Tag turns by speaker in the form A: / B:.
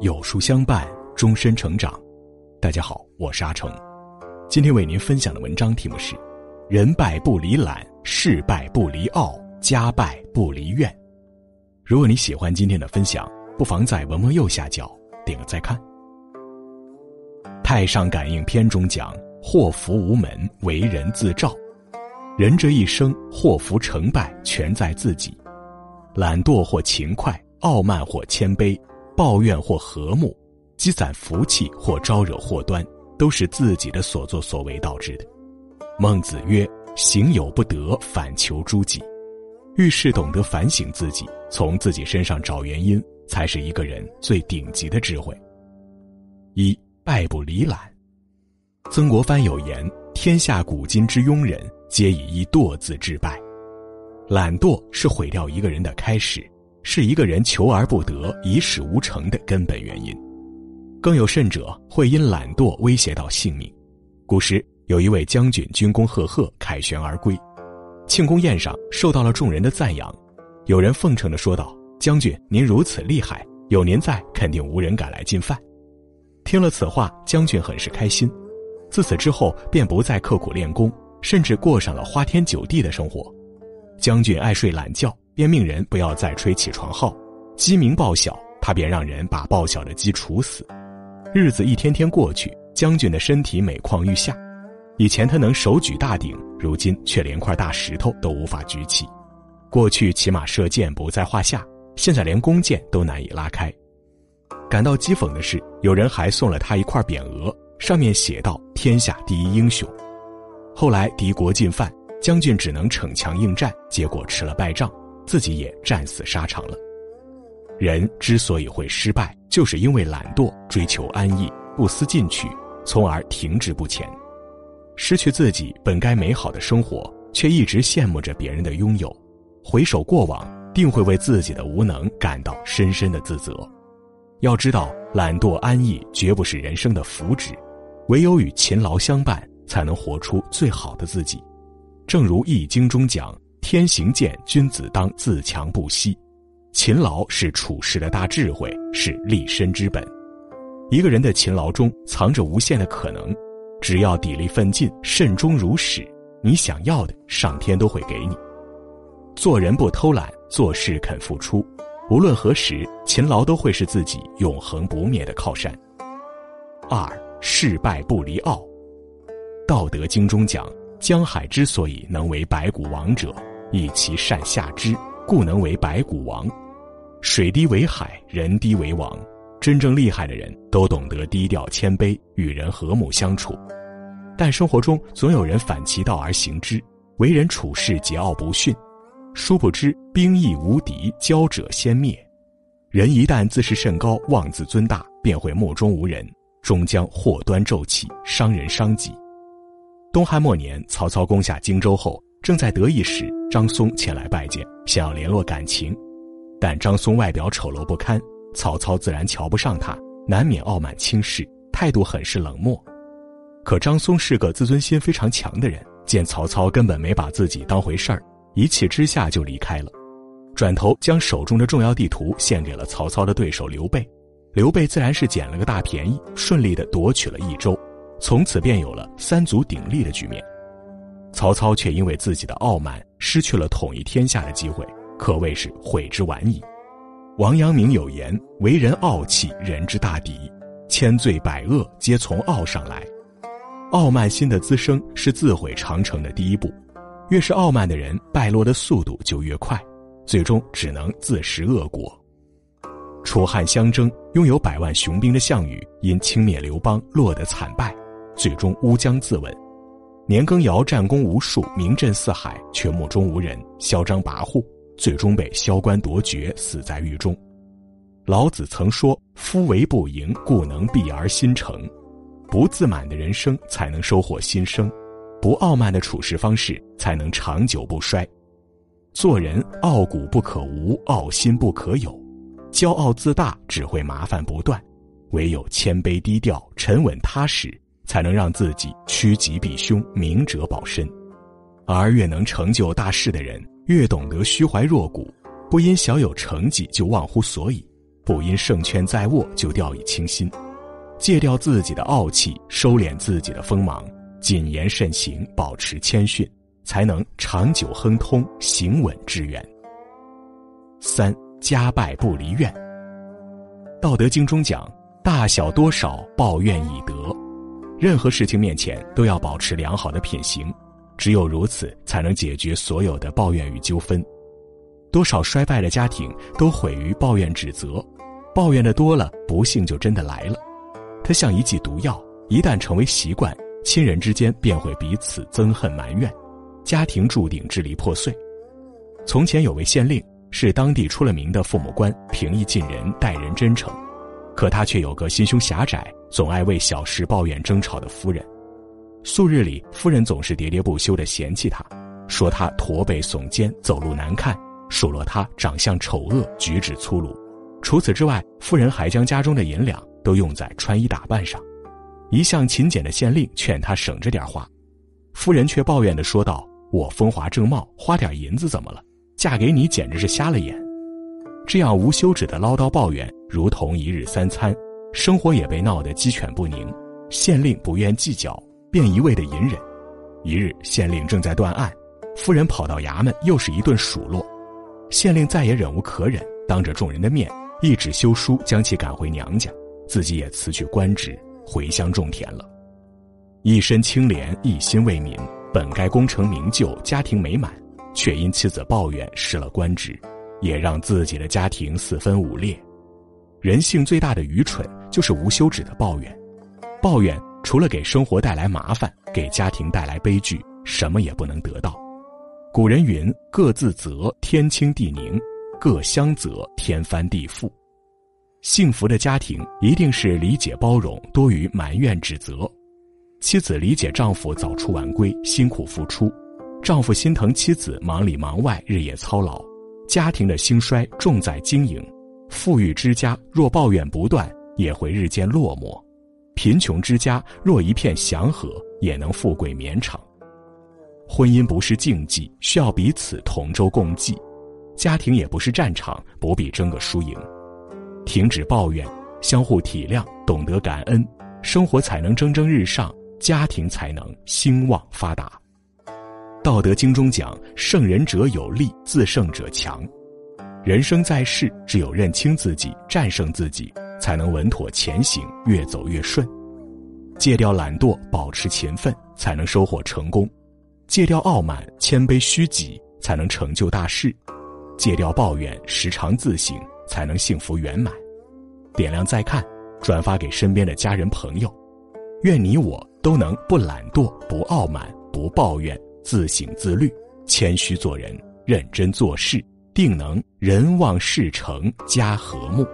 A: 有书相伴，终身成长。大家好，我是阿成，今天为您分享的文章题目是：人败不离懒，事败不离傲，家败不离怨。如果你喜欢今天的分享，不妨在文末右下角点个再看。《太上感应篇》中讲：“祸福无门，为人自照。人这一生，祸福成败全在自己。懒惰或勤快，傲慢或谦卑。”抱怨或和睦，积攒福气或招惹祸端，都是自己的所作所为导致的。孟子曰：“行有不得，反求诸己。”遇事懂得反省自己，从自己身上找原因，才是一个人最顶级的智慧。一败不离懒。曾国藩有言：“天下古今之庸人，皆以一惰字致败。”懒惰是毁掉一个人的开始。是一个人求而不得、一事无成的根本原因，更有甚者会因懒惰威胁到性命。古时有一位将军军功赫赫，凯旋而归，庆功宴上受到了众人的赞扬。有人奉承的说道：“将军您如此厉害，有您在，肯定无人敢来进犯。”听了此话，将军很是开心。自此之后，便不再刻苦练功，甚至过上了花天酒地的生活。将军爱睡懒觉。便命人不要再吹起床号，鸡鸣报晓，他便让人把报晓的鸡处死。日子一天天过去，将军的身体每况愈下。以前他能手举大鼎，如今却连块大石头都无法举起。过去骑马射箭不在话下，现在连弓箭都难以拉开。感到讥讽的是，有人还送了他一块匾额，上面写道：“天下第一英雄。”后来敌国进犯，将军只能逞强应战，结果吃了败仗。自己也战死沙场了。人之所以会失败，就是因为懒惰、追求安逸、不思进取，从而停滞不前，失去自己本该美好的生活，却一直羡慕着别人的拥有。回首过往，定会为自己的无能感到深深的自责。要知道，懒惰安逸绝不是人生的福祉，唯有与勤劳相伴，才能活出最好的自己。正如《易经》中讲。天行健，君子当自强不息。勤劳是处世的大智慧，是立身之本。一个人的勤劳中藏着无限的可能，只要砥砺奋进，慎终如始，你想要的，上天都会给你。做人不偷懒，做事肯付出，无论何时，勤劳都会是自己永恒不灭的靠山。二，事败不离傲。道德经中讲，江海之所以能为百谷王者。以其善下之，故能为百谷王。水低为海，人低为王。真正厉害的人都懂得低调谦卑，与人和睦相处。但生活中总有人反其道而行之，为人处事桀骜不驯。殊不知兵役无敌，骄者先灭。人一旦自视甚高，妄自尊大，便会目中无人，终将祸端骤起，伤人伤己。东汉末年，曹操攻下荆州后。正在得意时，张松前来拜见，想要联络感情，但张松外表丑陋不堪，曹操自然瞧不上他，难免傲慢轻视，态度很是冷漠。可张松是个自尊心非常强的人，见曹操根本没把自己当回事儿，一气之下就离开了，转头将手中的重要地图献给了曹操的对手刘备，刘备自然是捡了个大便宜，顺利的夺取了益州，从此便有了三足鼎立的局面。曹操却因为自己的傲慢，失去了统一天下的机会，可谓是悔之晚矣。王阳明有言：“为人傲气，人之大敌，千罪百恶皆从傲上来。”傲慢心的滋生是自毁长城的第一步，越是傲慢的人，败落的速度就越快，最终只能自食恶果。楚汉相争，拥有百万雄兵的项羽，因轻蔑刘邦，落得惨败，最终乌江自刎。年羹尧战功无数，名震四海，却目中无人，嚣张跋扈，最终被萧关夺爵，死在狱中。老子曾说：“夫唯不盈，故能避而心成。”不自满的人生才能收获新生，不傲慢的处事方式才能长久不衰。做人傲骨不可无，傲心不可有，骄傲自大只会麻烦不断，唯有谦卑低调、沉稳踏实。才能让自己趋吉避凶，明哲保身。而越能成就大事的人，越懂得虚怀若谷，不因小有成绩就忘乎所以，不因胜券在握就掉以轻心，戒掉自己的傲气，收敛自己的锋芒，谨言慎行，保持谦逊，才能长久亨通，行稳致远。三家败不离怨。道德经中讲：“大小多少，报怨以德。”任何事情面前都要保持良好的品行，只有如此，才能解决所有的抱怨与纠纷。多少衰败的家庭都毁于抱怨指责，抱怨的多了，不幸就真的来了。它像一剂毒药，一旦成为习惯，亲人之间便会彼此憎恨埋怨，家庭注定支离破碎。从前有位县令。是当地出了名的父母官，平易近人，待人真诚。可他却有个心胸狭窄、总爱为小事抱怨争吵的夫人。素日里，夫人总是喋喋不休地嫌弃他，说他驼背耸肩，走路难看，数落他长相丑恶，举止粗鲁。除此之外，夫人还将家中的银两都用在穿衣打扮上。一向勤俭的县令劝他省着点花，夫人却抱怨地说道：“我风华正茂，花点银子怎么了？”嫁给你简直是瞎了眼，这样无休止的唠叨抱怨，如同一日三餐，生活也被闹得鸡犬不宁。县令不愿计较，便一味的隐忍。一日，县令正在断案，夫人跑到衙门，又是一顿数落。县令再也忍无可忍，当着众人的面，一纸休书将其赶回娘家，自己也辞去官职，回乡种田了。一身清廉，一心为民，本该功成名就，家庭美满。却因妻子抱怨失了官职，也让自己的家庭四分五裂。人性最大的愚蠢就是无休止的抱怨，抱怨除了给生活带来麻烦，给家庭带来悲剧，什么也不能得到。古人云：“各自责，天清地宁；各相责，天翻地覆。”幸福的家庭一定是理解包容多于埋怨指责，妻子理解丈夫早出晚归，辛苦付出。丈夫心疼妻子忙里忙外，日夜操劳，家庭的兴衰重在经营。富裕之家若抱怨不断，也会日渐落寞；贫穷之家若一片祥和，也能富贵绵长。婚姻不是竞技，需要彼此同舟共济；家庭也不是战场，不必争个输赢。停止抱怨，相互体谅，懂得感恩，生活才能蒸蒸日上，家庭才能兴旺发达。道德经中讲：“胜人者有力，自胜者强。”人生在世，只有认清自己，战胜自己，才能稳妥前行，越走越顺。戒掉懒惰，保持勤奋，才能收获成功；戒掉傲慢，谦卑虚己，才能成就大事；戒掉抱怨，时常自省，才能幸福圆满。点亮再看，转发给身边的家人朋友。愿你我都能不懒惰，不傲慢，不抱怨。自省自律，谦虚做人，认真做事，定能人旺事成，家和睦。